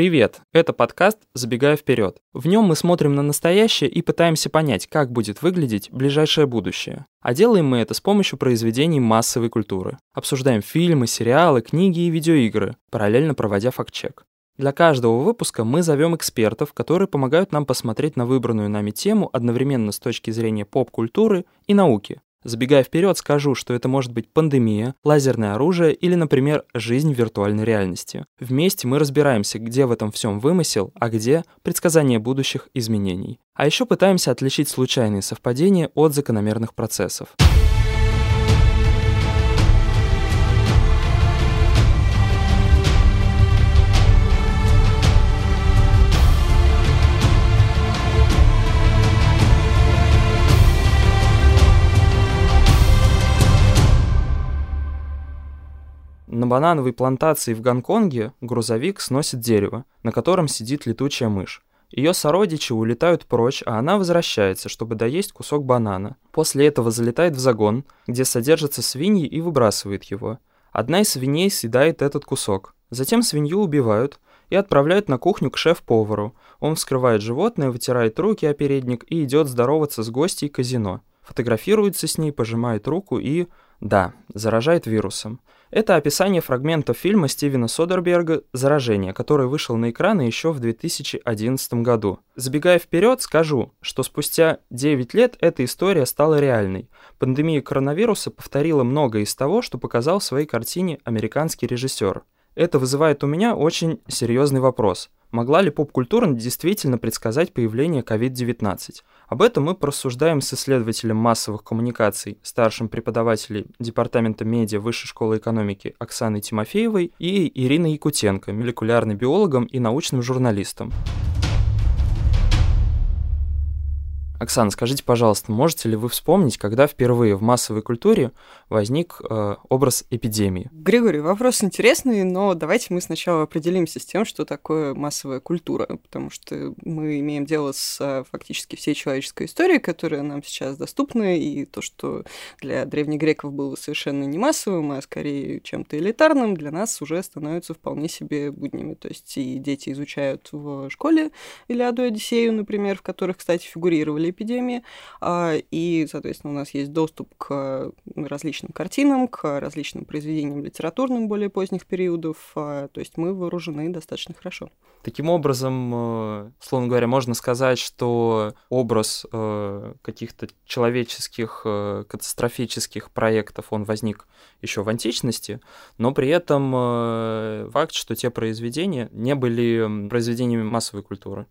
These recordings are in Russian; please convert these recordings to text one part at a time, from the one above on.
Привет! Это подкаст «Забегая вперед». В нем мы смотрим на настоящее и пытаемся понять, как будет выглядеть ближайшее будущее. А делаем мы это с помощью произведений массовой культуры. Обсуждаем фильмы, сериалы, книги и видеоигры, параллельно проводя факт-чек. Для каждого выпуска мы зовем экспертов, которые помогают нам посмотреть на выбранную нами тему одновременно с точки зрения поп-культуры и науки. Забегая вперед, скажу, что это может быть пандемия, лазерное оружие или, например, жизнь в виртуальной реальности. Вместе мы разбираемся, где в этом всем вымысел, а где предсказание будущих изменений. А еще пытаемся отличить случайные совпадения от закономерных процессов. На банановой плантации в Гонконге грузовик сносит дерево, на котором сидит летучая мышь. Ее сородичи улетают прочь, а она возвращается, чтобы доесть кусок банана. После этого залетает в загон, где содержатся свиньи и выбрасывает его. Одна из свиней съедает этот кусок. Затем свинью убивают и отправляют на кухню к шеф-повару. Он вскрывает животное, вытирает руки о передник и идет здороваться с гостьей казино. Фотографируется с ней, пожимает руку и, да, заражает вирусом. Это описание фрагмента фильма Стивена Содерберга «Заражение», который вышел на экраны еще в 2011 году. Забегая вперед, скажу, что спустя 9 лет эта история стала реальной. Пандемия коронавируса повторила многое из того, что показал в своей картине американский режиссер. Это вызывает у меня очень серьезный вопрос. Могла ли поп-культура действительно предсказать появление COVID-19? Об этом мы порассуждаем с исследователем массовых коммуникаций, старшим преподавателем Департамента медиа Высшей школы экономики Оксаной Тимофеевой и Ириной Якутенко, молекулярным биологом и научным журналистом. Оксана, скажите, пожалуйста, можете ли вы вспомнить, когда впервые в массовой культуре возник э, образ эпидемии? Григорий, вопрос интересный, но давайте мы сначала определимся с тем, что такое массовая культура, потому что мы имеем дело с э, фактически всей человеческой историей, которая нам сейчас доступна, и то, что для древних греков было совершенно не массовым, а скорее чем-то элитарным, для нас уже становится вполне себе буднями. То есть и дети изучают в школе Илиаду и Одиссею, например, в которых, кстати, фигурировали эпидемии, а, и, соответственно, у нас есть доступ к различным картинам, к различным произведениям литературным более поздних периодов, а, то есть мы вооружены достаточно хорошо. Таким образом, э, словно говоря, можно сказать, что образ э, каких-то человеческих э, катастрофических проектов, он возник еще в античности, но при этом факт, что те произведения не были произведениями массовой культуры.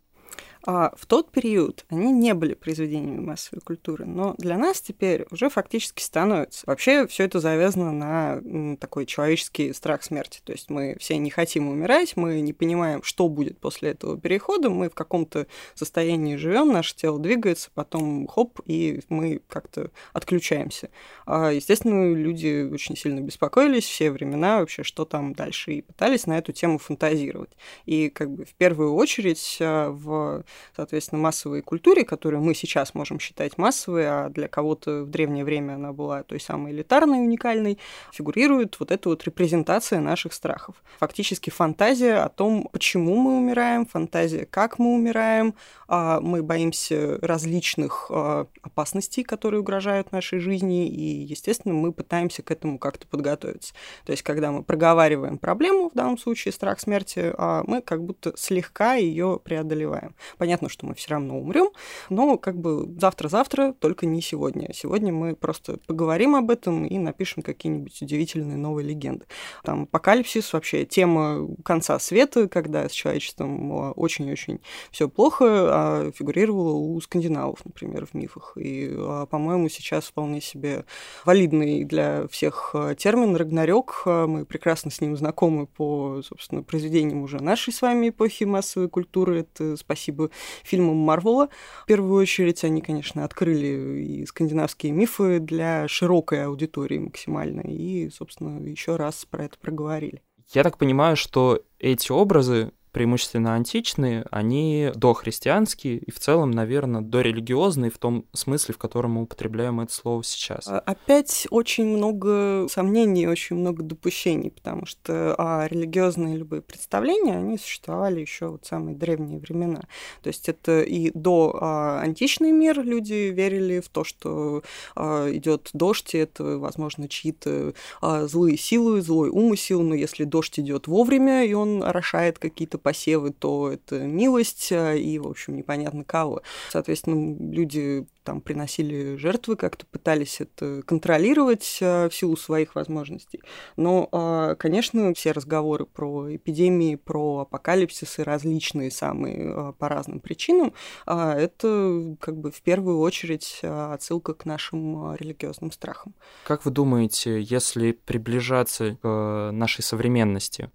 А в тот период они не были произведениями массовой культуры, но для нас теперь уже фактически становятся. Вообще все это завязано на такой человеческий страх смерти. То есть мы все не хотим умирать, мы не понимаем, что будет после этого перехода, мы в каком-то состоянии живем, наше тело двигается, потом хоп, и мы как-то отключаемся. А, естественно, люди очень сильно беспокоились все времена вообще, что там дальше, и пытались на эту тему фантазировать. И как бы в первую очередь а, в соответственно, массовой культуре, которую мы сейчас можем считать массовой, а для кого-то в древнее время она была той самой элитарной, уникальной, фигурирует вот эта вот репрезентация наших страхов. Фактически фантазия о том, почему мы умираем, фантазия, как мы умираем, а, мы боимся различных а, опасностей, которые угрожают нашей жизни, и, естественно, мы пытаемся к этому как-то подготовиться. То есть, когда мы проговариваем проблему, в данном случае страх смерти, а, мы как будто слегка ее преодолеваем. Понятно, что мы все равно умрем, но как бы завтра-завтра, только не сегодня. Сегодня мы просто поговорим об этом и напишем какие-нибудь удивительные новые легенды. Там апокалипсис, вообще тема конца света, когда с человечеством очень-очень все плохо, а фигурировала у скандинавов, например, в мифах. И, а, по-моему, сейчас вполне себе валидный для всех а, термин Рагнарёк. Мы прекрасно с ним знакомы по, собственно, произведениям уже нашей с вами эпохи массовой культуры. Это спасибо фильмам Марвела. В первую очередь они, конечно, открыли и скандинавские мифы для широкой аудитории максимально. И, собственно, еще раз про это проговорили. Я так понимаю, что эти образы преимущественно античные, они дохристианские и в целом, наверное, дорелигиозные в том смысле, в котором мы употребляем это слово сейчас. А, опять очень много сомнений, очень много допущений, потому что а, религиозные любые представления, они существовали еще вот самые древние времена. То есть это и до а, античный мир люди верили в то, что а, идет дождь, и это, возможно, чьи-то а, злые силы, злой умысел, но если дождь идет вовремя, и он орошает какие-то посевы, то это милость а, и, в общем, непонятно кого. Соответственно, люди там приносили жертвы, как-то пытались это контролировать а, в силу своих возможностей. Но, а, конечно, все разговоры про эпидемии, про апокалипсисы различные самые а, по разным причинам, это как бы в первую очередь отсылка к нашим религиозным страхам. Как вы думаете, если приближаться к нашей современности,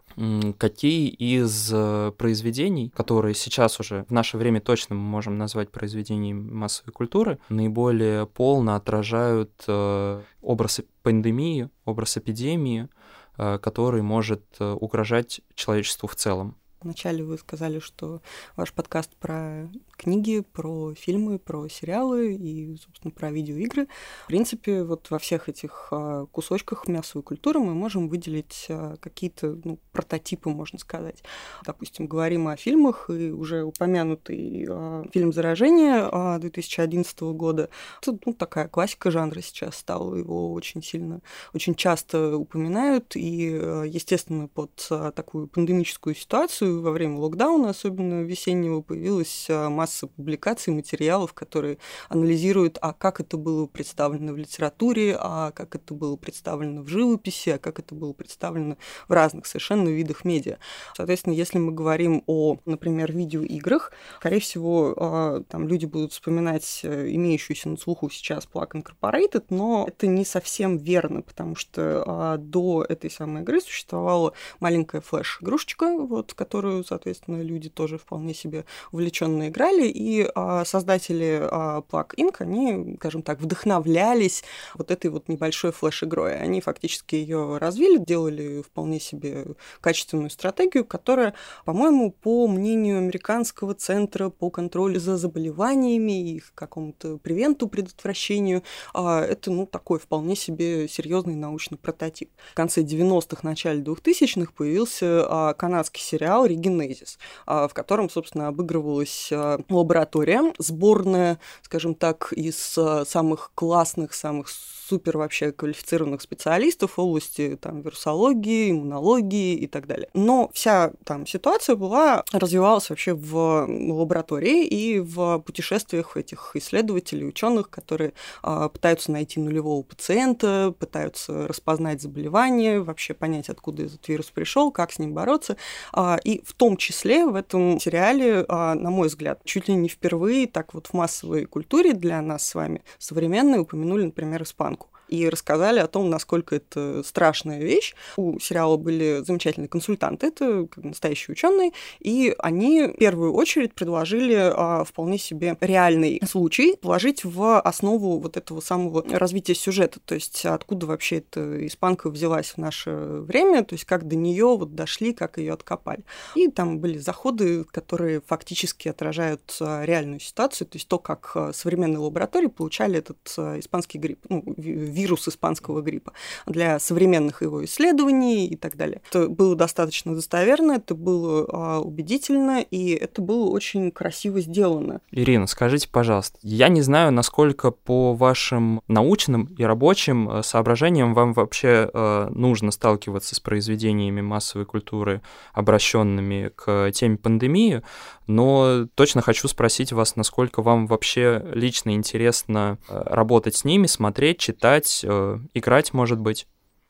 какие из э, произведений, которые сейчас уже в наше время точно мы можем назвать произведениями массовой культуры, наиболее полно отражают э, образ пандемии, образ эпидемии, э, который может угрожать человечеству в целом. Вначале вы сказали, что ваш подкаст про книги, про фильмы, про сериалы и, собственно, про видеоигры. В принципе, вот во всех этих а, кусочках мясовой культуры мы можем выделить а, какие-то ну, прототипы, можно сказать. Допустим, говорим о фильмах, и уже упомянутый а, фильм «Заражение» 2011 года. Это ну, такая классика жанра сейчас стала, его очень сильно, очень часто упоминают, и, естественно, под такую пандемическую ситуацию во время локдауна, особенно весеннего, появилась а, масса публикаций, материалов, которые анализируют, а как это было представлено в литературе, а как это было представлено в живописи, а как это было представлено в разных совершенно видах медиа. Соответственно, если мы говорим о, например, видеоиграх, скорее всего, а, там люди будут вспоминать э, имеющуюся на слуху сейчас Plug Incorporated, но это не совсем верно, потому что а, до этой самой игры существовала маленькая флеш-игрушечка, вот, которая которую, соответственно, люди тоже вполне себе увлеченно играли, и а, создатели а, Plug Inc., они, скажем так, вдохновлялись вот этой вот небольшой флеш-игрой. Они фактически ее развили, делали вполне себе качественную стратегию, которая, по-моему, по мнению американского центра по контролю за заболеваниями и их какому-то превенту, предотвращению, а, это, ну, такой вполне себе серьезный научный прототип. В конце 90-х, начале 2000-х появился а, канадский сериал Генезис, в котором, собственно, обыгрывалась а, лаборатория, сборная, скажем так, из а, самых классных, самых супер вообще квалифицированных специалистов в области там, вирусологии, иммунологии и так далее. Но вся там ситуация была, развивалась вообще в лаборатории и в путешествиях этих исследователей, ученых, которые а, пытаются найти нулевого пациента, пытаются распознать заболевание, вообще понять, откуда этот вирус пришел, как с ним бороться. А, и в том числе в этом сериале, а, на мой взгляд, чуть ли не впервые так вот в массовой культуре для нас с вами современной упомянули, например, испанку и рассказали о том, насколько это страшная вещь. У сериала были замечательные консультанты, это настоящие ученые, и они в первую очередь предложили а, вполне себе реальный случай положить в основу вот этого самого развития сюжета, то есть откуда вообще эта испанка взялась в наше время, то есть как до нее вот дошли, как ее откопали. И там были заходы, которые фактически отражают а, реальную ситуацию, то есть то, как а, современные лаборатории получали этот а, испанский грипп, ну, вирус испанского гриппа, для современных его исследований и так далее. Это было достаточно достоверно, это было а, убедительно, и это было очень красиво сделано. Ирина, скажите, пожалуйста, я не знаю, насколько по вашим научным и рабочим э, соображениям вам вообще э, нужно сталкиваться с произведениями массовой культуры, обращенными к теме пандемии, но точно хочу спросить вас, насколько вам вообще лично интересно э, работать с ними, смотреть, читать, э, играть, может быть?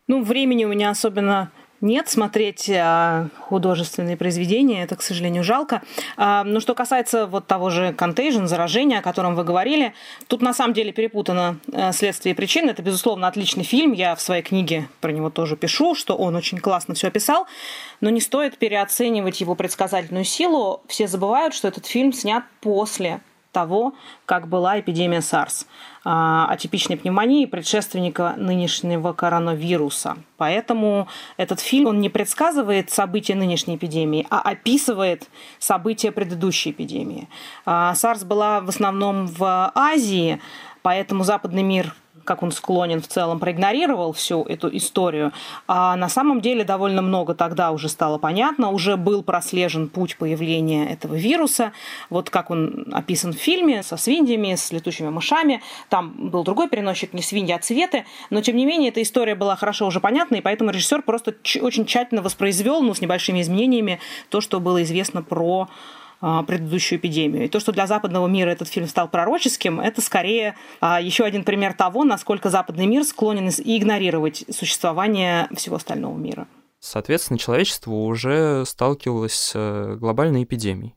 Ну, времени у меня особенно нет смотреть а, художественные произведения, это, к сожалению, жалко. А, но что касается вот того же Contagion, заражения, о котором вы говорили, тут на самом деле перепутано а, следствие и причины. Это, безусловно, отличный фильм. Я в своей книге про него тоже пишу, что он очень классно все описал. Но не стоит переоценивать его предсказательную силу. Все забывают, что этот фильм снят после того, как была эпидемия SARS, а, атипичной пневмонии, предшественника нынешнего коронавируса. Поэтому этот фильм он не предсказывает события нынешней эпидемии, а описывает события предыдущей эпидемии. SARS была в основном в Азии, поэтому западный мир как он склонен в целом, проигнорировал всю эту историю. А на самом деле довольно много тогда уже стало понятно, уже был прослежен путь появления этого вируса. Вот как он описан в фильме со свиньями, с летучими мышами. Там был другой переносчик, не свиньи, а цветы. Но, тем не менее, эта история была хорошо уже понятна, и поэтому режиссер просто очень тщательно воспроизвел, ну, с небольшими изменениями, то, что было известно про предыдущую эпидемию. И то, что для западного мира этот фильм стал пророческим, это скорее а, еще один пример того, насколько западный мир склонен игнорировать существование всего остального мира. Соответственно, человечество уже сталкивалось с э, глобальной эпидемией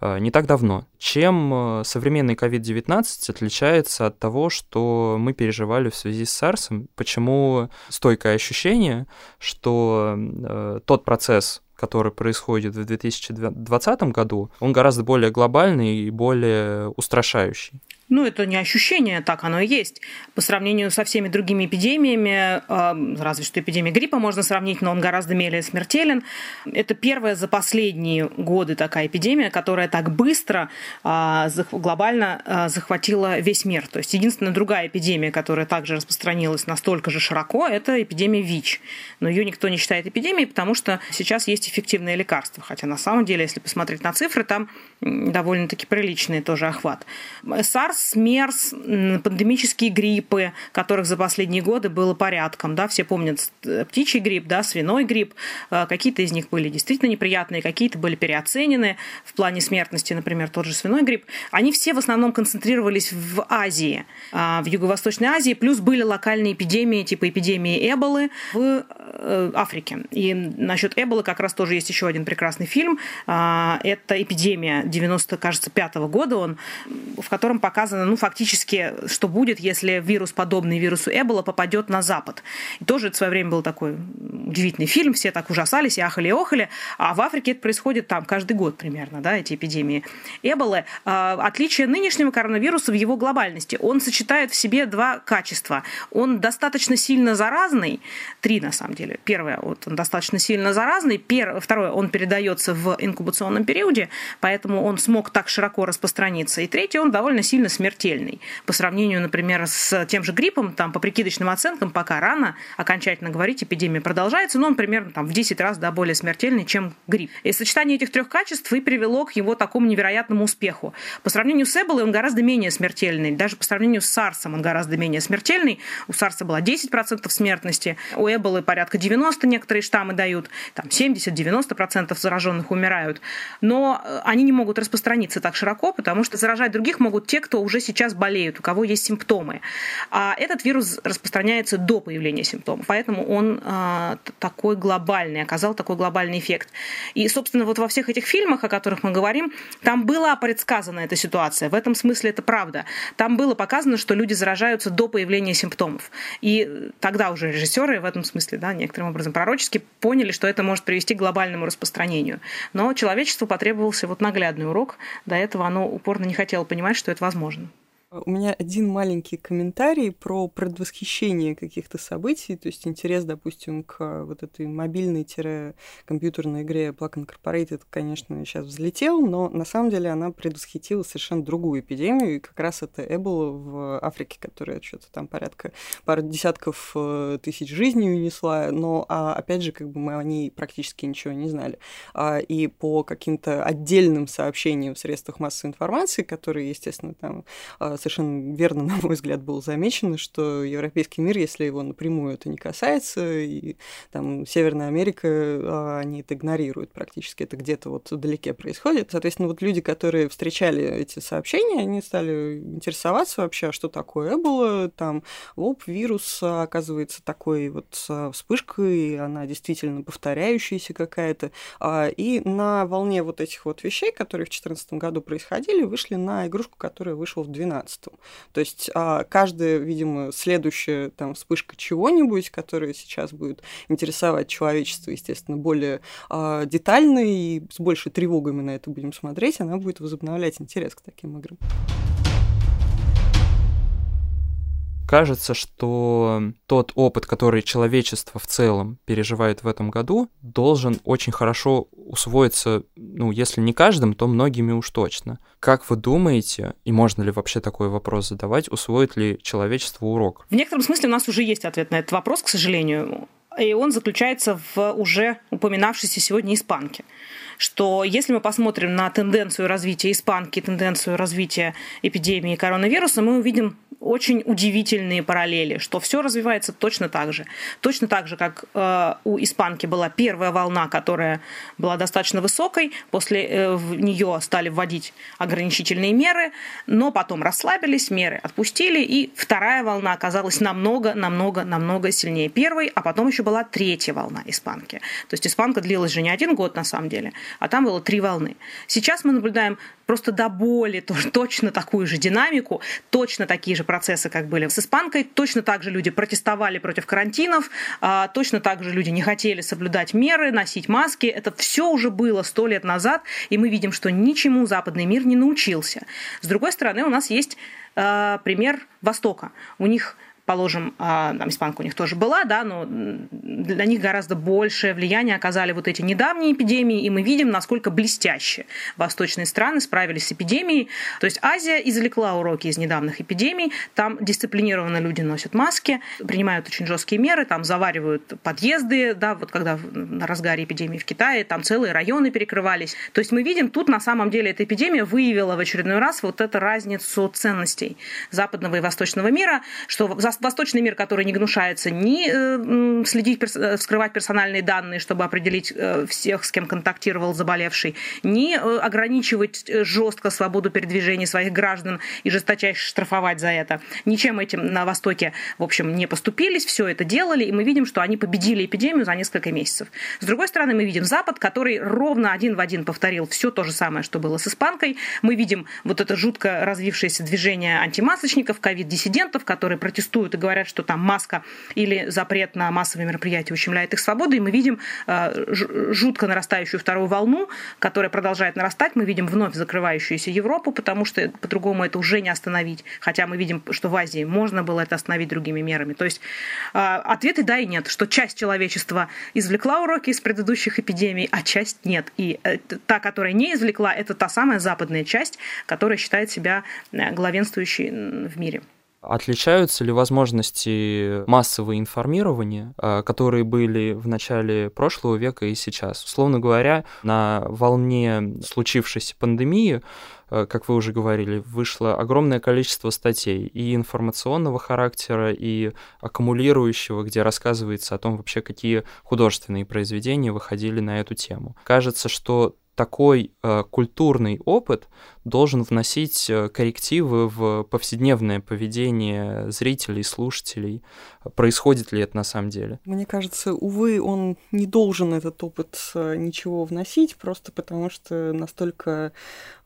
а, не так давно. Чем э, современный COVID-19 отличается от того, что мы переживали в связи с SARS? Почему стойкое ощущение, что э, тот процесс, который происходит в 2020 году, он гораздо более глобальный и более устрашающий. Ну, это не ощущение, так оно и есть. По сравнению со всеми другими эпидемиями, э, разве что эпидемия гриппа можно сравнить, но он гораздо менее смертелен. Это первая за последние годы такая эпидемия, которая так быстро э, глобально э, захватила весь мир. То есть единственная другая эпидемия, которая также распространилась настолько же широко, это эпидемия ВИЧ. Но ее никто не считает эпидемией, потому что сейчас есть эффективные лекарства. Хотя на самом деле, если посмотреть на цифры, там довольно-таки приличный тоже охват. SARS СМЕРС, пандемические гриппы, которых за последние годы было порядком. Да? Все помнят э, птичий грипп, да, свиной грипп. Э, какие-то из них были действительно неприятные, какие-то были переоценены в плане смертности, например, тот же свиной грипп. Они все в основном концентрировались в Азии, а, в Юго-Восточной Азии, плюс были локальные эпидемии, типа эпидемии Эболы в э, Африке. И насчет Эболы как раз тоже есть еще один прекрасный фильм. А, это эпидемия 90, кажется, пятого года, он, в котором показано, ну, фактически, что будет, если вирус, подобный вирусу Эбола, попадет на Запад. И тоже это в свое время был такой удивительный фильм, все так ужасались и ахали и охали, а в Африке это происходит там каждый год примерно, да, эти эпидемии Эболы. А, отличие нынешнего коронавируса в его глобальности. Он сочетает в себе два качества. Он достаточно сильно заразный, три на самом деле. Первое, вот он достаточно сильно заразный. Пер... Второе, он передается в инкубационном периоде, поэтому он смог так широко распространиться. И третье, он довольно сильно смертельный. По сравнению, например, с тем же гриппом, там по прикидочным оценкам пока рано окончательно говорить, эпидемия продолжается, но он примерно там, в 10 раз да, более смертельный, чем грипп. И сочетание этих трех качеств и привело к его такому невероятному успеху. По сравнению с Эболой он гораздо менее смертельный. Даже по сравнению с Сарсом он гораздо менее смертельный. У Сарса была 10% смертности, у Эболы порядка 90 некоторые штаммы дают, там 70-90% зараженных умирают. Но э, они не могут распространиться так широко, потому что заражать других могут те, кто уже сейчас болеют, у кого есть симптомы. А этот вирус распространяется до появления симптомов, поэтому он а, такой глобальный, оказал такой глобальный эффект. И, собственно, вот во всех этих фильмах, о которых мы говорим, там была предсказана эта ситуация. В этом смысле это правда. Там было показано, что люди заражаются до появления симптомов. И тогда уже режиссеры в этом смысле, да, некоторым образом пророчески поняли, что это может привести к глобальному распространению. Но человечеству потребовался вот наглядный урок. До этого оно упорно не хотело понимать, что это возможно. У меня один маленький комментарий про предвосхищение каких-то событий, то есть интерес, допустим, к вот этой мобильной-компьютерной игре Black Incorporated, конечно, сейчас взлетел, но на самом деле она предвосхитила совершенно другую эпидемию, и как раз это Эбола в Африке, которая что-то там порядка пару десятков э, тысяч жизней унесла, но, а, опять же, как бы мы о ней практически ничего не знали. А, и по каким-то отдельным сообщениям в средствах массовой информации, которые, естественно, там а, совершенно верно, на мой взгляд, было замечено, что европейский мир, если его напрямую это не касается, и там Северная Америка, а, они это игнорируют практически, это где-то вот вдалеке происходит. Соответственно, вот люди, которые встречали эти сообщения, они стали интересоваться вообще, а что такое Эбола, там, оп, вирус, оказывается, такой вот вспышкой, она действительно повторяющаяся какая-то. А, и на волне вот этих вот вещей, которые в 2014 году происходили, вышли на игрушку, которая вышла в 2012 17-м. То есть а, каждая, видимо, следующая там вспышка чего-нибудь, которая сейчас будет интересовать человечество, естественно, более а, детально и с большей тревогой мы на это будем смотреть, она будет возобновлять интерес к таким играм. Кажется, что тот опыт, который человечество в целом переживает в этом году, должен очень хорошо усвоиться, ну, если не каждым, то многими уж точно. Как вы думаете, и можно ли вообще такой вопрос задавать, усвоит ли человечество урок? В некотором смысле у нас уже есть ответ на этот вопрос, к сожалению, и он заключается в уже упоминавшейся сегодня испанке что если мы посмотрим на тенденцию развития испанки, тенденцию развития эпидемии коронавируса, мы увидим очень удивительные параллели, что все развивается точно так же. Точно так же, как э, у испанки была первая волна, которая была достаточно высокой, после э, в нее стали вводить ограничительные меры, но потом расслабились, меры отпустили, и вторая волна оказалась намного, намного, намного сильнее первой, а потом еще была третья волна испанки. То есть испанка длилась же не один год на самом деле, а там было три волны. Сейчас мы наблюдаем просто до боли точно такую же динамику, точно такие же процессы, как были с испанкой. Точно так же люди протестовали против карантинов, а, точно так же люди не хотели соблюдать меры, носить маски. Это все уже было сто лет назад, и мы видим, что ничему западный мир не научился. С другой стороны, у нас есть а, пример Востока. У них положим, а, там испанка у них тоже была, да, но для них гораздо большее влияние оказали вот эти недавние эпидемии, и мы видим, насколько блестяще восточные страны справились с эпидемией. То есть Азия извлекла уроки из недавних эпидемий, там дисциплинированно люди носят маски, принимают очень жесткие меры, там заваривают подъезды, да, вот когда на разгаре эпидемии в Китае, там целые районы перекрывались. То есть мы видим, тут на самом деле эта эпидемия выявила в очередной раз вот эту разницу ценностей западного и восточного мира, что восточный мир, который не гнушается ни э, следить, э, вскрывать персональные данные, чтобы определить э, всех, с кем контактировал заболевший, ни ограничивать жестко свободу передвижения своих граждан и жесточайше штрафовать за это. Ничем этим на Востоке, в общем, не поступились, все это делали, и мы видим, что они победили эпидемию за несколько месяцев. С другой стороны, мы видим Запад, который ровно один в один повторил все то же самое, что было с испанкой. Мы видим вот это жутко развившееся движение антимасочников, ковид-диссидентов, которые протестуют и говорят, что там маска или запрет на массовые мероприятия ущемляет их свободу, и мы видим э, жутко нарастающую вторую волну, которая продолжает нарастать. Мы видим вновь закрывающуюся Европу, потому что по-другому это уже не остановить. Хотя мы видим, что в Азии можно было это остановить другими мерами. То есть э, ответы да и нет, что часть человечества извлекла уроки из предыдущих эпидемий, а часть нет. И э, та, которая не извлекла, это та самая западная часть, которая считает себя главенствующей в мире. Отличаются ли возможности массового информирования, а, которые были в начале прошлого века и сейчас? Условно говоря, на волне случившейся пандемии а, как вы уже говорили, вышло огромное количество статей и информационного характера, и аккумулирующего, где рассказывается о том вообще, какие художественные произведения выходили на эту тему. Кажется, что такой э, культурный опыт должен вносить э, коррективы в повседневное поведение зрителей, слушателей. Происходит ли это на самом деле? Мне кажется, увы, он не должен этот опыт э, ничего вносить, просто потому что настолько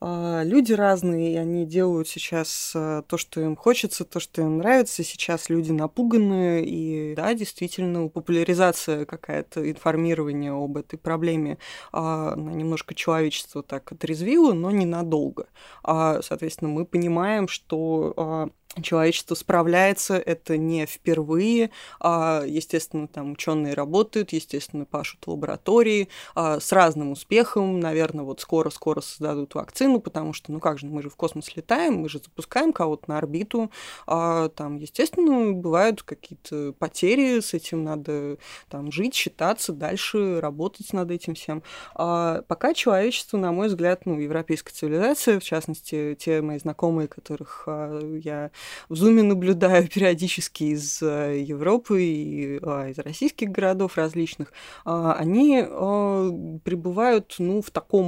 э, люди разные, и они делают сейчас э, то, что им хочется, то, что им нравится. Сейчас люди напуганы, и да, действительно, популяризация какая-то, информирование об этой проблеме, э, она немножко человечество так отрезвило, но ненадолго. А, соответственно, мы понимаем, что а, человечество справляется, это не впервые. А, естественно, там ученые работают, естественно, пашут лаборатории а, с разным успехом. Наверное, вот скоро-скоро создадут вакцину, потому что, ну как же, мы же в космос летаем, мы же запускаем кого-то на орбиту. А, там, естественно, бывают какие-то потери, с этим надо там жить, считаться, дальше работать над этим всем. Пока человечество, на мой взгляд, ну, европейская цивилизация, в частности, те мои знакомые, которых я в Зуме наблюдаю периодически из э, Европы и а, из российских городов различных, а, они а, пребывают ну, в таком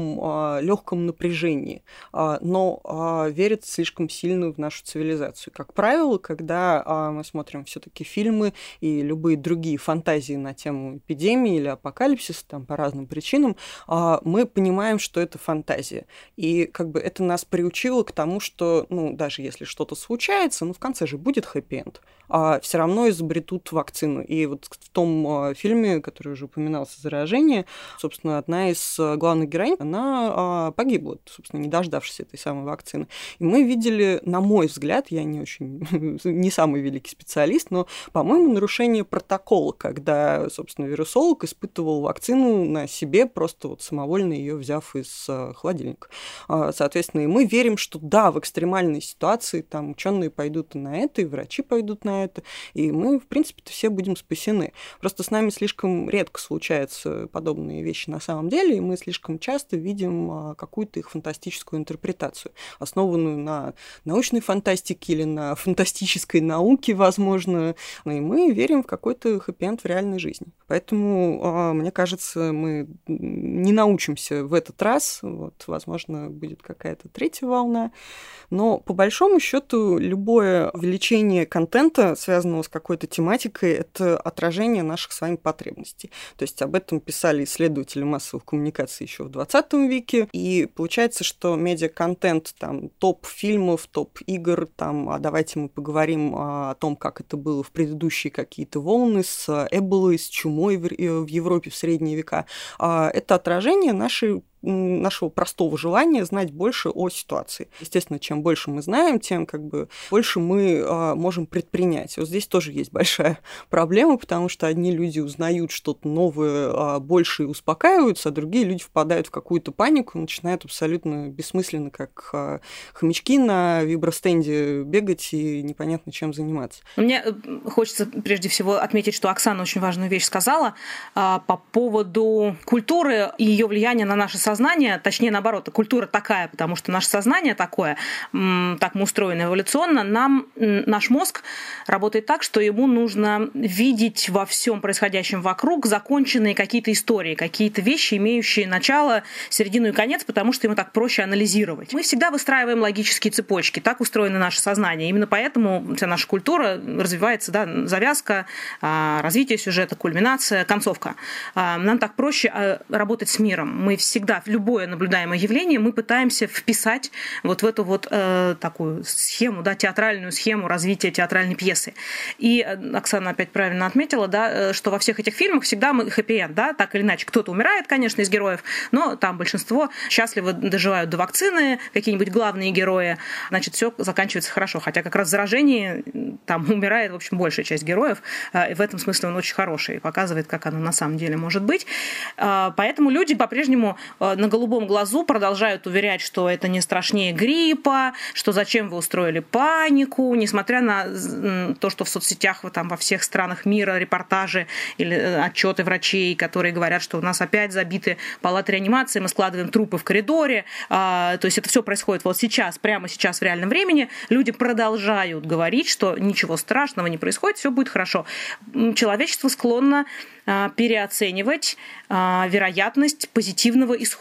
легком напряжении, но верят слишком сильно в нашу цивилизацию. Как правило, когда мы смотрим все-таки фильмы и любые другие фантазии на тему эпидемии или апокалипсиса, там по разным причинам, мы понимаем, что это фантазия. И как бы это нас приучило к тому, что, ну, даже если что-то случается, ну, в конце же будет хэппи-энд, а все равно изобретут вакцину. И вот в том а, фильме, который уже упоминался, «Заражение», собственно, одна из а, главных героинь, она а, погибла, собственно, не дождавшись этой самой вакцины. И мы видели, на мой взгляд, я не очень, не самый великий специалист, но, по-моему, нарушение протокола, когда, собственно, вирусолог испытывал вакцину на себе, просто вот самовольно ее взяв из холодильника. Соответственно, и мы верим, что да, в экстремальной ситуации там ученые пойдут на это, и врачи пойдут на это, и мы, в принципе все будем спасены. Просто с нами слишком редко случаются подобные вещи на самом деле, и мы слишком часто видим а, какую-то их фантастическую интерпретацию, основанную на научной фантастике или на фантастической науке, возможно, и мы верим в какой-то хэппи в реальной жизни. Поэтому, а, мне кажется, мы не научимся в этот раз, вот, возможно, будет какая-то третья волна, но по большому счету любое увеличение контента, связанного с какой-то тематикой, это отражение наших с вами потребностей. То есть об этом писали исследователи массовых коммуникаций еще в 20 веке, и получается, что медиа-контент, там, топ фильмов, топ игр, там, а давайте мы поговорим о том, как это было в предыдущие какие-то волны с Эболой, с чумой в Европе в средние века, а это отражение нашей нашего простого желания знать больше о ситуации. Естественно, чем больше мы знаем, тем как бы больше мы а, можем предпринять. Вот здесь тоже есть большая проблема, потому что одни люди узнают что-то новое а, больше и успокаиваются, а другие люди впадают в какую-то панику, начинают абсолютно бессмысленно, как а, хомячки на вибростенде бегать и непонятно чем заниматься. Мне хочется прежде всего отметить, что Оксана очень важную вещь сказала а, по поводу культуры и ее влияния на наше сознание точнее наоборот, культура такая, потому что наше сознание такое, так мы устроены эволюционно, нам наш мозг работает так, что ему нужно видеть во всем происходящем вокруг законченные какие-то истории, какие-то вещи, имеющие начало, середину и конец, потому что ему так проще анализировать. Мы всегда выстраиваем логические цепочки, так устроено наше сознание. Именно поэтому вся наша культура развивается, да, завязка, а, развитие сюжета, кульминация, концовка. А, нам так проще а, работать с миром. Мы всегда любое наблюдаемое явление мы пытаемся вписать вот в эту вот э, такую схему, да, театральную схему развития театральной пьесы. И э, Оксана опять правильно отметила, да, э, что во всех этих фильмах всегда мы хэппи да, так или иначе. Кто-то умирает, конечно, из героев, но там большинство счастливо доживают до вакцины, какие-нибудь главные герои, значит, все заканчивается хорошо. Хотя как раз в заражении там умирает, в общем, большая часть героев, э, и в этом смысле он очень хороший, показывает, как оно на самом деле может быть. Поэтому люди по-прежнему на голубом глазу продолжают уверять, что это не страшнее гриппа, что зачем вы устроили панику, несмотря на то, что в соцсетях там, во всех странах мира репортажи или э, отчеты врачей, которые говорят, что у нас опять забиты палаты реанимации, мы складываем трупы в коридоре. А, то есть это все происходит вот сейчас, прямо сейчас в реальном времени. Люди продолжают говорить, что ничего страшного не происходит, все будет хорошо. Человечество склонно а, переоценивать а, вероятность позитивного исхода.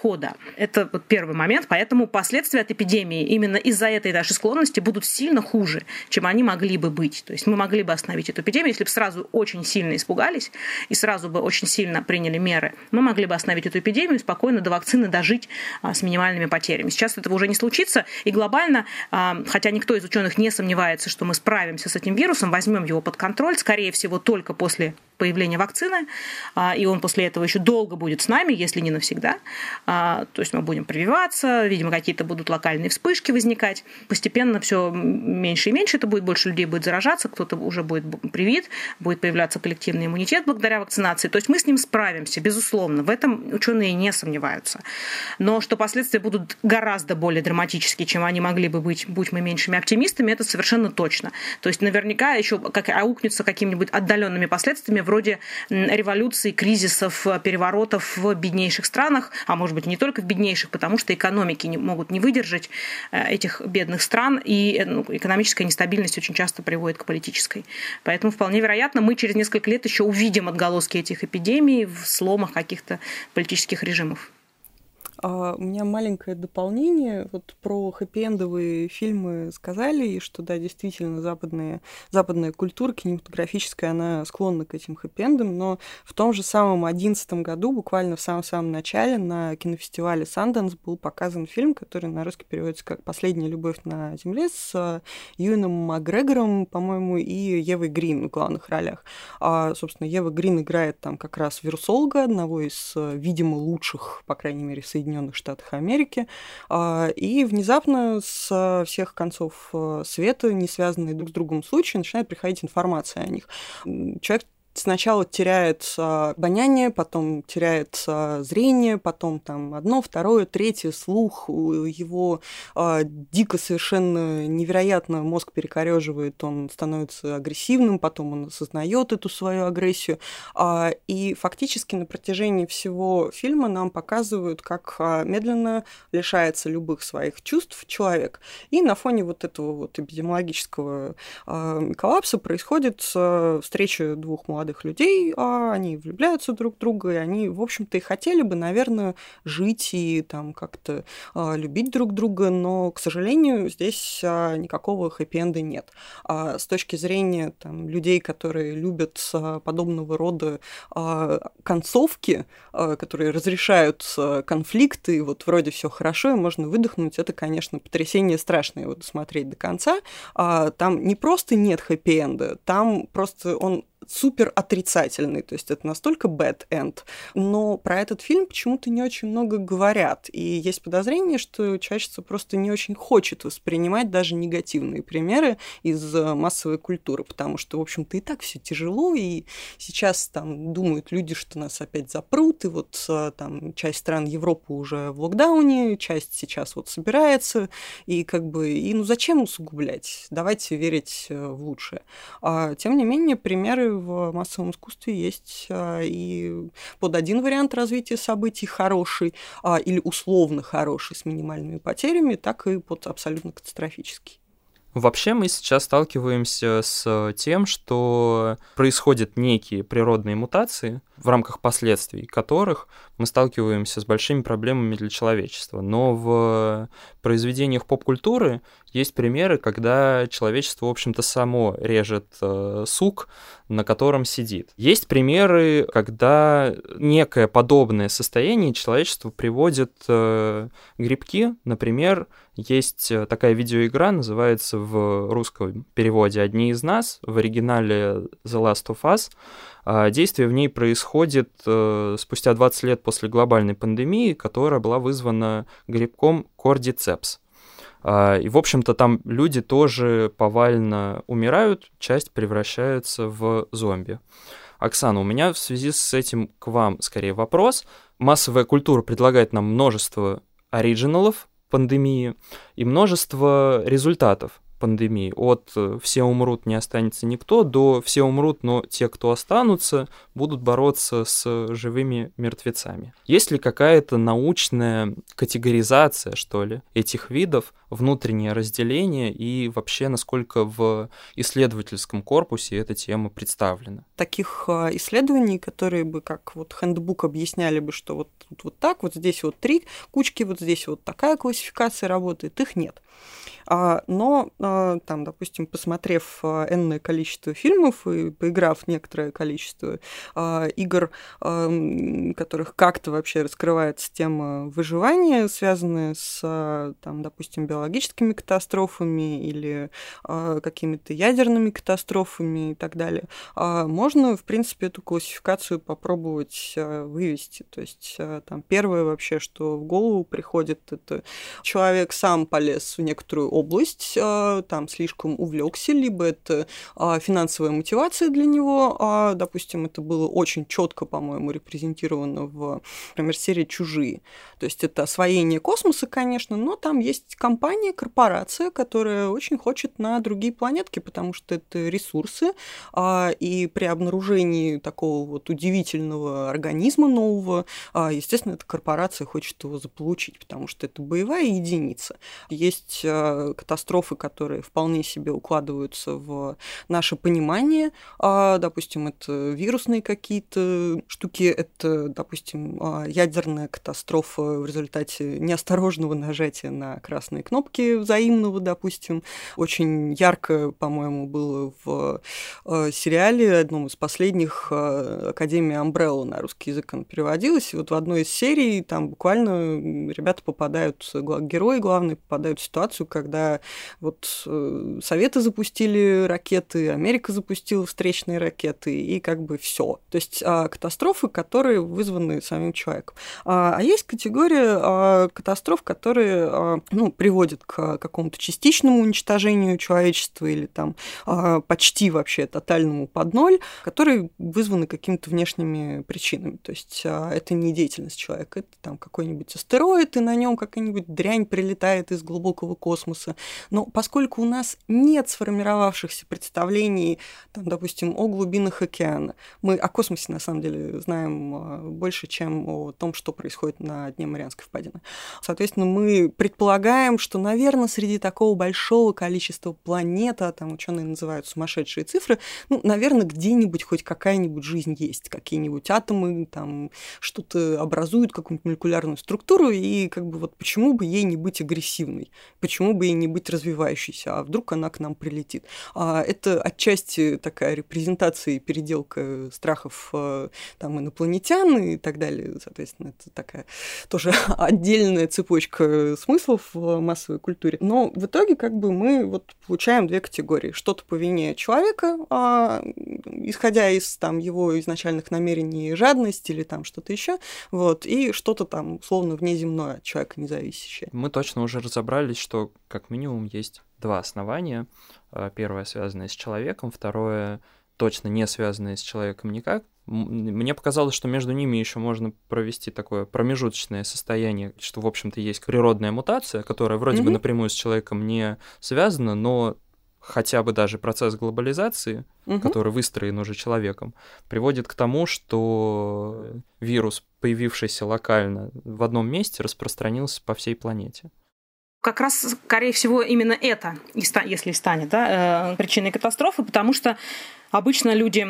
Это вот первый момент. Поэтому последствия от эпидемии именно из-за этой нашей склонности будут сильно хуже, чем они могли бы быть. То есть мы могли бы остановить эту эпидемию, если бы сразу очень сильно испугались и сразу бы очень сильно приняли меры. Мы могли бы остановить эту эпидемию спокойно до вакцины дожить а, с минимальными потерями. Сейчас этого уже не случится. И глобально, хотя никто из ученых не сомневается, что мы справимся с этим вирусом, возьмем его под контроль, скорее всего, только после появления вакцины, а, и он после этого еще долго будет с нами, если не навсегда. А, то есть мы будем прививаться, видимо, какие-то будут локальные вспышки возникать. Постепенно все меньше и меньше это будет, больше людей будет заражаться, кто-то уже будет привит, будет появляться коллективный иммунитет благодаря вакцинации. То есть мы с ним справимся, безусловно. В этом ученые не сомневаются. Но что последствия будут гораздо более драматические, чем они могли бы быть, будь мы меньшими оптимистами, это совершенно точно. То есть наверняка еще как аукнется какими-нибудь отдаленными последствиями вроде революции, кризисов, переворотов в беднейших странах, а может быть не только в беднейших, потому что экономики не могут не выдержать э, этих бедных стран, и э, ну, экономическая нестабильность очень часто приводит к политической. Поэтому вполне вероятно, мы через несколько лет еще увидим отголоски этих эпидемий в сломах каких-то политических режимов. А, у меня маленькое дополнение. Вот про хэппи-эндовые фильмы сказали, и что, да, действительно, западная, западная культура кинематографическая, она склонна к этим хэппи-эндам, но в том же самом одиннадцатом году, буквально в самом-самом начале, на кинофестивале Санденс был показан фильм, который на русский переводится как «Последняя любовь на земле» с Юином Макгрегором, по-моему, и Евой Грин в главных ролях. А, собственно, Ева Грин играет там как раз вирусолога, одного из, видимо, лучших, по крайней мере, Соединенных Соединенных Штатах Америки. А, и внезапно с всех концов э, света, не связанные друг с другом случаи, начинает приходить информация о них. Человек сначала теряет обоняние, потом теряет зрение, потом там одно, второе, третье, слух, его а, дико совершенно невероятно мозг перекореживает, он становится агрессивным, потом он осознает эту свою агрессию. А, и фактически на протяжении всего фильма нам показывают, как а, медленно лишается любых своих чувств человек. И на фоне вот этого вот эпидемиологического коллапса происходит встреча двух молодых молодых людей, а они влюбляются друг в друга, и они, в общем-то, и хотели бы, наверное, жить и там как-то а, любить друг друга, но, к сожалению, здесь а, никакого хэппи-энда нет. А с точки зрения там, людей, которые любят а, подобного рода а, концовки, а, которые разрешают конфликты, и вот вроде все хорошо, и можно выдохнуть, это, конечно, потрясение страшное вот смотреть до конца. А, там не просто нет хэппи-энда, там просто он супер отрицательный, то есть это настолько bad end. Но про этот фильм почему-то не очень много говорят, и есть подозрение, что человечество просто не очень хочет воспринимать даже негативные примеры из э, массовой культуры, потому что, в общем-то, и так все тяжело, и сейчас там думают люди, что нас опять запрут, и вот э, там часть стран Европы уже в локдауне, часть сейчас вот собирается, и как бы, и ну зачем усугублять? Давайте верить э, в лучшее. А, тем не менее, примеры в массовом искусстве есть а, и под один вариант развития событий хороший а, или условно хороший с минимальными потерями, так и под абсолютно катастрофический. Вообще мы сейчас сталкиваемся с тем, что происходят некие природные мутации, в рамках последствий которых мы сталкиваемся с большими проблемами для человечества. Но в произведениях поп-культуры есть примеры, когда человечество, в общем-то, само режет э, сук, на котором сидит. Есть примеры, когда некое подобное состояние человечество приводит э, грибки. Например, есть э, такая видеоигра, называется в русском переводе «Одни из нас», в оригинале «The Last of Us», а действие в ней происходит э, спустя 20 лет после глобальной пандемии, которая была вызвана грибком кордицепс. А, и, в общем-то, там люди тоже повально умирают, часть превращается в зомби. Оксана, у меня в связи с этим к вам скорее вопрос. Массовая культура предлагает нам множество оригиналов пандемии и множество результатов пандемии. От э, «все умрут, не останется никто» до «все умрут, но те, кто останутся, будут бороться с живыми мертвецами». Есть ли какая-то научная категоризация, что ли, этих видов, внутреннее разделение и вообще насколько в исследовательском корпусе эта тема представлена? Таких а, исследований, которые бы как вот хендбук объясняли бы, что вот, вот так, вот здесь вот три кучки, вот здесь вот такая классификация работает, их нет. А, но, там, допустим, посмотрев а, энное количество фильмов и поиграв некоторое количество игр, которых как-то вообще раскрывается тема выживания, связанная с, там, допустим, биологическими катастрофами или какими-то ядерными катастрофами и так далее, можно, в принципе, эту классификацию попробовать вывести. То есть там первое вообще, что в голову приходит, это человек сам полез в некоторую область, а, там слишком увлекся, либо это а, финансовая мотивация для него. А, допустим, это было очень четко, по-моему, репрезентировано в, например, серии «Чужие». То есть это освоение космоса, конечно, но там есть компания, корпорация, которая очень хочет на другие планетки, потому что это ресурсы, и при обнаружении такого вот удивительного организма нового, естественно, эта корпорация хочет его заполучить, потому что это боевая единица. Есть э, катастрофы, которые вполне себе укладываются в наше понимание. А, допустим, это вирусные какие-то штуки, это, допустим, а, ядерная катастрофа в результате неосторожного нажатия на красные кнопки взаимного, допустим. Очень ярко, по-моему, было в э, сериале, одном из последних, э, Академия Umbrella на русский язык она переводилась. И вот в одной из серий там буквально ребята попадают, герои главные попадают в ситуацию, когда вот Советы запустили ракеты, Америка запустила встречные ракеты, и как бы все. То есть а, катастрофы, которые вызваны самим человеком. А, а есть категория а, катастроф, которые ну, приводят к какому-то частичному уничтожению человечества или там почти вообще тотальному под ноль, которые вызваны какими-то внешними причинами. То есть это не деятельность человека, это там какой-нибудь астероид, и на нем какая-нибудь дрянь прилетает из глубокого космоса. Но поскольку у нас нет сформировавшихся представлений, там, допустим, о глубинах океана, мы о космосе на самом деле знаем а, больше, чем о том, что происходит на дне Марианской впадины. Соответственно, мы предполагаем, что, наверное, среди такого большого количества планет, а там ученые называют сумасшедшие цифры, ну, наверное, где-нибудь хоть какая-нибудь жизнь есть, какие-нибудь атомы там что-то образуют, какую-нибудь молекулярную структуру, и как бы вот почему бы ей не быть агрессивной, почему бы ей не быть развивающейся, а вдруг она к нам прилетит. А это отчасти такая репрезентация и переделка страхов э, там инопланетян и так далее, соответственно, это такая тоже отдельная цепочка смыслов в массовой культуре. Но в итоге как бы мы вот получаем две категории. Что-то по вине человека, а, исходя из там его изначальных намерений жадность или там что-то еще, вот, и что-то там условно внеземное от человека независящее. Мы точно уже разобрались, что как минимум есть два основания. А, первое связанное с человеком, второе точно не связанное с человеком никак. Мне показалось, что между ними еще можно провести такое промежуточное состояние, что, в общем-то, есть природная мутация, которая вроде mm-hmm. бы напрямую с человеком не связана, но хотя бы даже процесс глобализации, угу. который выстроен уже человеком, приводит к тому, что вирус, появившийся локально в одном месте, распространился по всей планете. Как раз, скорее всего, именно это, если станет да, э, причиной катастрофы, потому что обычно люди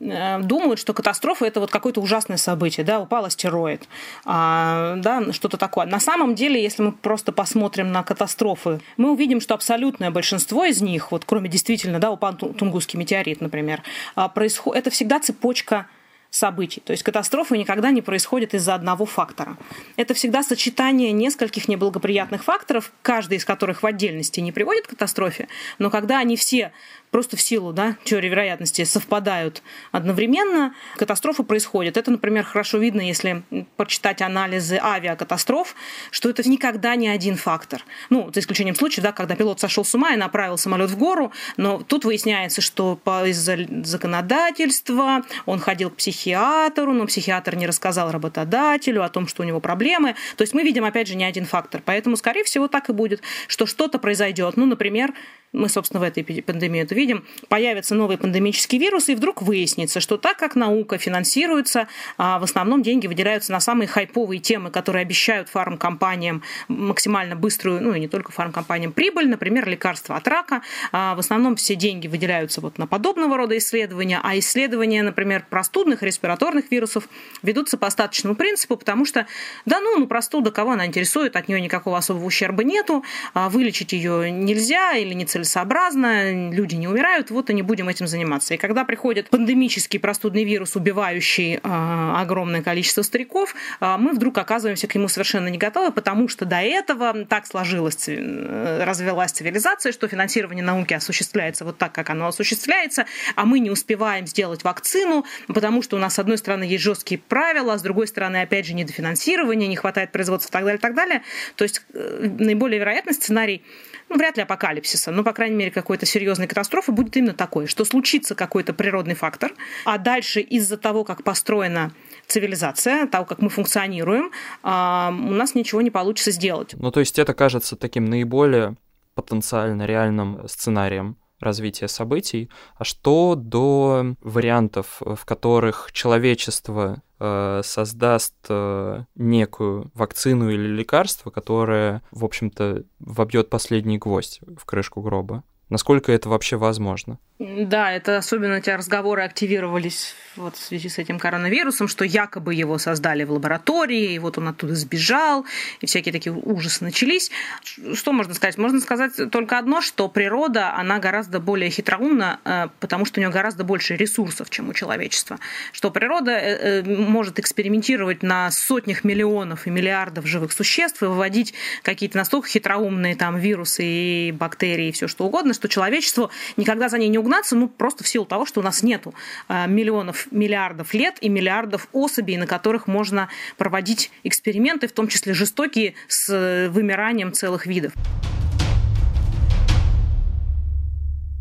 э, думают, что катастрофа это вот какое-то ужасное событие, да, упал астероид, а, да, что-то такое. На самом деле, если мы просто посмотрим на катастрофы, мы увидим, что абсолютное большинство из них, вот кроме действительно, да, упал Тунгусский метеорит, например, а, происходит, это всегда цепочка событий. То есть катастрофы никогда не происходят из-за одного фактора. Это всегда сочетание нескольких неблагоприятных факторов, каждый из которых в отдельности не приводит к катастрофе, но когда они все просто в силу да, теории вероятности совпадают одновременно, катастрофы происходят. Это, например, хорошо видно, если почитать анализы авиакатастроф, что это никогда не один фактор. Ну, за исключением случаев, да, когда пилот сошел с ума и направил самолет в гору, но тут выясняется, что из-за законодательства он ходил к психиатру, но психиатр не рассказал работодателю о том, что у него проблемы. То есть мы видим, опять же, не один фактор. Поэтому, скорее всего, так и будет, что что-то произойдет. Ну, например, мы, собственно, в этой пандемии это видим, появится новый пандемический вирус, и вдруг выяснится, что так как наука финансируется, а в основном деньги выделяются на самые хайповые темы, которые обещают фармкомпаниям максимально быструю, ну и не только фармкомпаниям, прибыль, например, лекарства от рака. А в основном все деньги выделяются вот на подобного рода исследования, а исследования, например, простудных респираторных вирусов ведутся по остаточному принципу, потому что, да ну, ну простуда, кого она интересует, от нее никакого особого ущерба нету, а вылечить ее нельзя или нецелесообразно, люди не умирают, вот и не будем этим заниматься. И когда приходит пандемический простудный вирус, убивающий э, огромное количество стариков, э, мы вдруг оказываемся к нему совершенно не готовы, потому что до этого так сложилась, э, развелась цивилизация, что финансирование науки осуществляется вот так, как оно осуществляется, а мы не успеваем сделать вакцину, потому что у нас, с одной стороны, есть жесткие правила, а с другой стороны, опять же, недофинансирование, не хватает производства и так далее, и так далее. То есть наиболее вероятный сценарий ну, вряд ли апокалипсиса, но, по крайней мере, какой-то серьезной катастрофы будет именно такой, что случится какой-то природный фактор, а дальше из-за того, как построена цивилизация, того, как мы функционируем, а, у нас ничего не получится сделать. Ну, то есть это кажется таким наиболее потенциально реальным сценарием развития событий. А что до вариантов, в которых человечество создаст э, некую вакцину или лекарство, которое, в общем-то, вобьет последний гвоздь в крышку гроба? Насколько это вообще возможно? Да, это особенно эти разговоры активировались вот в связи с этим коронавирусом, что якобы его создали в лаборатории, и вот он оттуда сбежал, и всякие такие ужасы начались. Что можно сказать? Можно сказать только одно, что природа, она гораздо более хитроумна, э, потому что у нее гораздо больше ресурсов, чем у человечества. Что природа э, э, может экспериментировать на сотнях миллионов и миллиардов живых существ и выводить какие-то настолько хитроумные там вирусы и бактерии и все что угодно, что человечеству никогда за ней не угнаться, ну, просто в силу того, что у нас нету э, миллионов, миллиардов лет и миллиардов особей, на которых можно проводить эксперименты, в том числе жестокие, с э, вымиранием целых видов.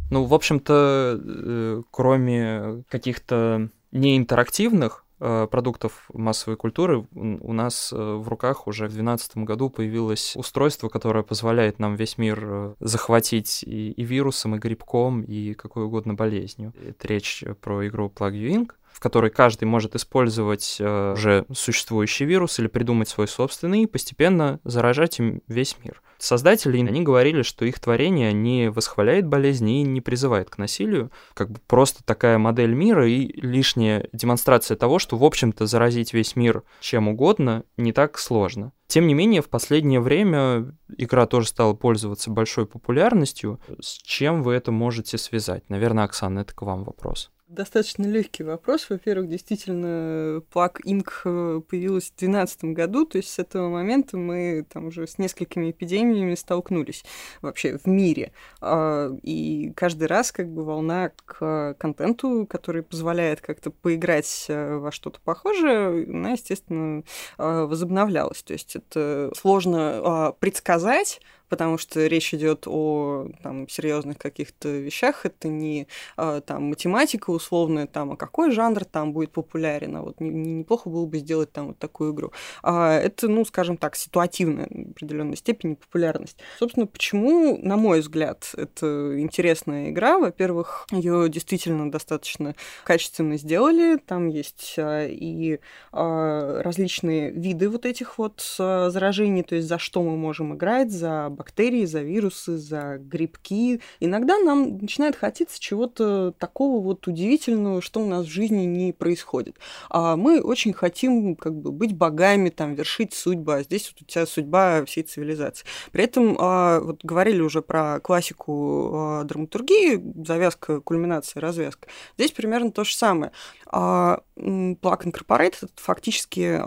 Ну, в общем-то, э, кроме каких-то неинтерактивных продуктов массовой культуры у нас э, в руках уже в 2012 году появилось устройство, которое позволяет нам весь мир э, захватить и, и вирусом, и грибком, и какой угодно болезнью. Это речь про игру Plug You Inc в которой каждый может использовать э, уже существующий вирус или придумать свой собственный и постепенно заражать им весь мир. Создатели, они говорили, что их творение не восхваляет болезни и не призывает к насилию, как бы просто такая модель мира и лишняя демонстрация того, что, в общем-то, заразить весь мир чем угодно не так сложно. Тем не менее, в последнее время игра тоже стала пользоваться большой популярностью. С чем вы это можете связать? Наверное, Оксана, это к вам вопрос достаточно легкий вопрос. Во-первых, действительно, Inc. Э, появилась в 2012 году, то есть с этого момента мы там уже с несколькими эпидемиями столкнулись вообще в мире. А, и каждый раз как бы волна к контенту, который позволяет как-то поиграть э, во что-то похожее, она, естественно, э, возобновлялась. То есть это сложно а, предсказать, потому что речь идет о там, серьезных каких-то вещах. Это не а, там, математика условная, там, а какой жанр там будет популярен. А вот не, не, неплохо было бы сделать там вот такую игру. А, это, ну, скажем так, ситуативная в определенной степени популярность. Собственно, почему, на мой взгляд, это интересная игра? Во-первых, ее действительно достаточно качественно сделали. Там есть а, и различные виды вот этих вот заражений, то есть за что мы можем играть, за бактерии, за вирусы, за грибки. Иногда нам начинает хотеться чего-то такого вот удивительного, что у нас в жизни не происходит. А мы очень хотим как бы быть богами, там, вершить судьбу, а здесь вот у тебя судьба всей цивилизации. При этом а, вот говорили уже про классику а, драматургии, завязка, кульминация, развязка. Здесь примерно то же самое. А, Plug Incorporated фактически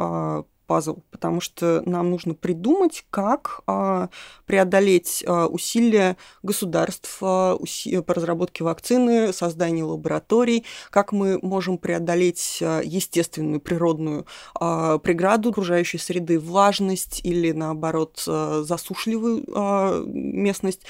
пазл, потому что нам нужно придумать, как а, преодолеть а, усилия государств а, по разработке вакцины, созданию лабораторий, как мы можем преодолеть естественную природную преграду окружающей среды, влажность или, наоборот, засушливую местность.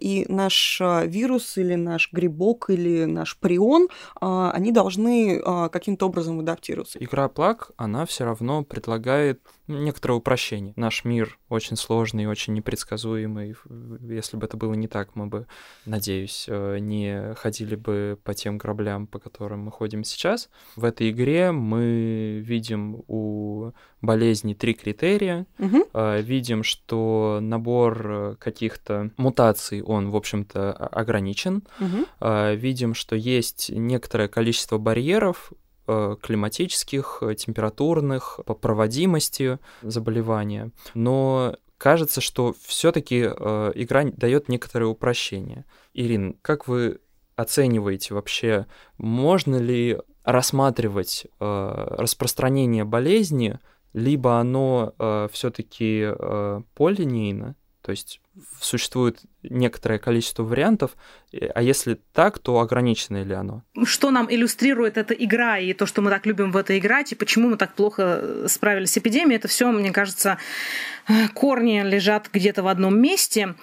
И наш вирус или наш грибок или наш прион, они должны каким-то образом адаптироваться. Игра Плак, она все равно предлагает предлагает некоторое упрощение. Наш мир очень сложный, очень непредсказуемый. Если бы это было не так, мы бы, надеюсь, э, не ходили бы по тем граблям, по которым мы ходим сейчас. В этой игре мы видим у болезни три критерия. Угу. Видим, что набор каких-то мутаций, он, в общем-то, ограничен. Угу. Видим, что есть некоторое количество барьеров, Э, климатических, э, температурных, по проводимости заболевания. Но кажется, что все-таки э, игра дает некоторое упрощение. Ирин, как вы оцениваете вообще, можно ли рассматривать э, распространение болезни, либо оно э, все-таки э, полинейно, то есть существует некоторое количество вариантов, а если так, то ограничено ли оно? Что нам иллюстрирует эта игра и то, что мы так любим в это играть, и почему мы так плохо справились с эпидемией, это все, мне кажется, корни лежат где-то в одном месте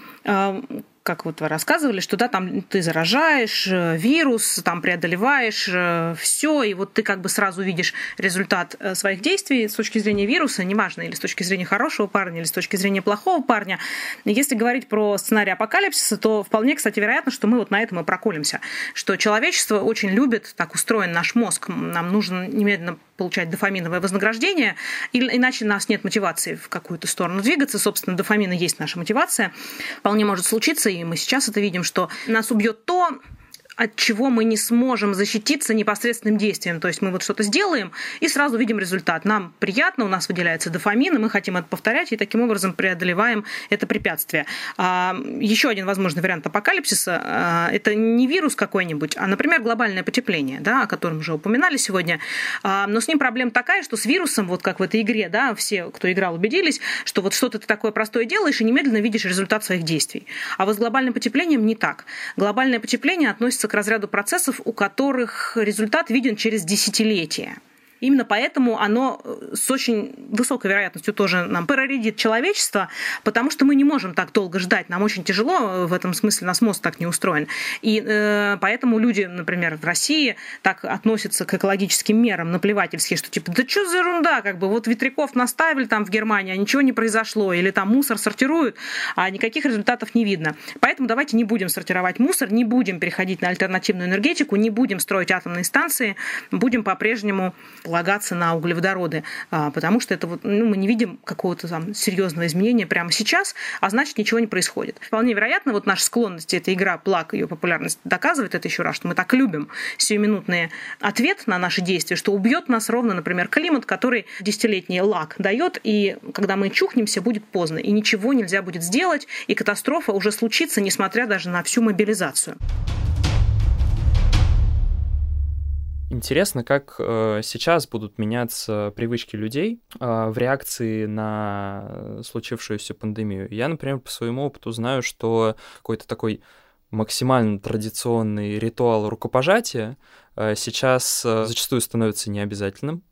как вот вы рассказывали, что да, там ты заражаешь э, вирус, там преодолеваешь э, все, и вот ты как бы сразу видишь результат э, своих действий с точки зрения вируса, неважно, или с точки зрения хорошего парня, или с точки зрения плохого парня. Если говорить про сценарий апокалипсиса, то вполне, кстати, вероятно, что мы вот на этом и проколемся, что человечество очень любит, так устроен наш мозг, нам нужно немедленно получать дофаминовое вознаграждение, иначе у нас нет мотивации в какую-то сторону двигаться. Собственно, дофамина есть наша мотивация. Вполне может случиться, и мы сейчас это видим, что нас убьет то, от чего мы не сможем защититься непосредственным действием. То есть мы вот что-то сделаем и сразу видим результат. Нам приятно, у нас выделяется дофамин, и мы хотим это повторять, и таким образом преодолеваем это препятствие. А, еще один возможный вариант апокалипсиса а, – это не вирус какой-нибудь, а, например, глобальное потепление, да, о котором уже упоминали сегодня. А, но с ним проблема такая, что с вирусом, вот как в этой игре, да, все, кто играл, убедились, что вот что-то ты такое простое делаешь и немедленно видишь результат своих действий. А вот с глобальным потеплением не так. Глобальное потепление относится к разряду процессов, у которых результат виден через десятилетия. Именно поэтому оно э, с очень высокой вероятностью тоже нам проредит человечество, потому что мы не можем так долго ждать. Нам очень тяжело, э, в этом смысле нас мозг так не устроен. И э, поэтому люди, например, в России так относятся к экологическим мерам наплевательски, что типа, да что за ерунда, как бы вот ветряков наставили там в Германии, а ничего не произошло, или там мусор сортируют, а никаких результатов не видно. Поэтому давайте не будем сортировать мусор, не будем переходить на альтернативную энергетику, не будем строить атомные станции, будем по-прежнему полагаться на углеводороды, а, потому что это вот, ну, мы не видим какого-то там серьезного изменения прямо сейчас, а значит ничего не происходит. Вполне вероятно, вот наша склонность, эта игра Плак, ее популярность доказывает это еще раз, что мы так любим сиюминутный ответ на наши действия, что убьет нас ровно, например, климат, который десятилетний лак дает, и когда мы чухнемся, будет поздно, и ничего нельзя будет сделать, и катастрофа уже случится, несмотря даже на всю мобилизацию. Интересно, как э, сейчас будут меняться привычки людей э, в реакции на случившуюся пандемию. Я, например, по своему опыту знаю, что какой-то такой максимально традиционный ритуал рукопожатия э, сейчас э, зачастую становится необязательным,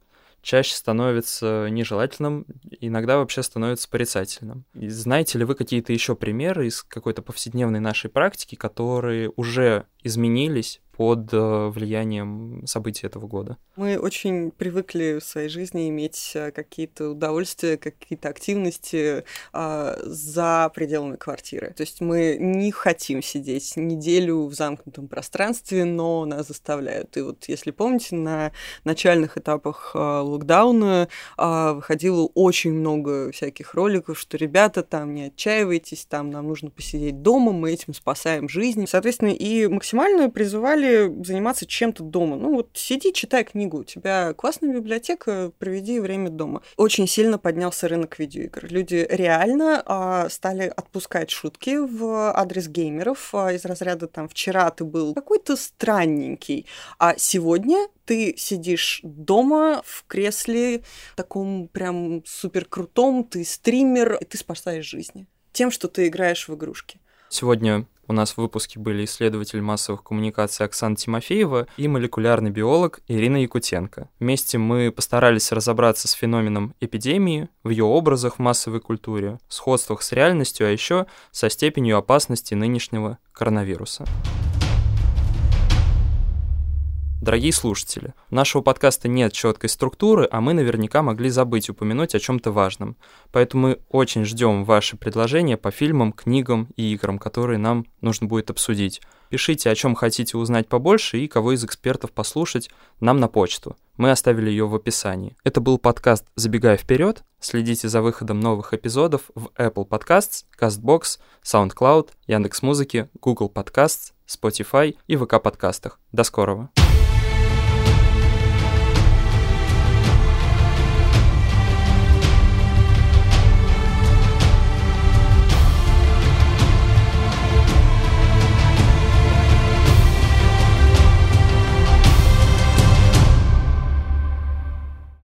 чаще становится нежелательным, иногда вообще становится порицательным. И знаете ли вы какие-то еще примеры из какой-то повседневной нашей практики, которые уже изменились под э, влиянием событий этого года. Мы очень привыкли в своей жизни иметь э, какие-то удовольствия, какие-то активности а, за пределами квартиры. То есть мы не хотим сидеть неделю в замкнутом пространстве, но нас заставляют. И вот если помните, на начальных этапах а, локдауна а, выходило очень много всяких роликов, что ребята, там не отчаивайтесь, там нам нужно посидеть дома, мы этим спасаем жизнь. Соответственно, и максимально призывали или заниматься чем-то дома. Ну вот сиди, читай книгу, у тебя классная библиотека, проведи время дома. Очень сильно поднялся рынок видеоигр. Люди реально а, стали отпускать шутки в адрес геймеров а, из разряда там «вчера ты был какой-то странненький, а сегодня ты сидишь дома в кресле таком прям супер крутом, ты стример, и ты спасаешь жизни тем, что ты играешь в игрушки. Сегодня у нас в выпуске были исследователь массовых коммуникаций Оксана Тимофеева и молекулярный биолог Ирина Якутенко. Вместе мы постарались разобраться с феноменом эпидемии, в ее образах в массовой культуре, сходствах с реальностью, а еще со степенью опасности нынешнего коронавируса. Дорогие слушатели, у нашего подкаста нет четкой структуры, а мы наверняка могли забыть упомянуть о чем-то важном. Поэтому мы очень ждем ваши предложения по фильмам, книгам и играм, которые нам нужно будет обсудить. Пишите, о чем хотите узнать побольше и кого из экспертов послушать нам на почту. Мы оставили ее в описании. Это был подкаст «Забегая вперед». Следите за выходом новых эпизодов в Apple Podcasts, CastBox, SoundCloud, Яндекс.Музыки, Google Podcasts, Spotify и ВК подкастах. До скорого!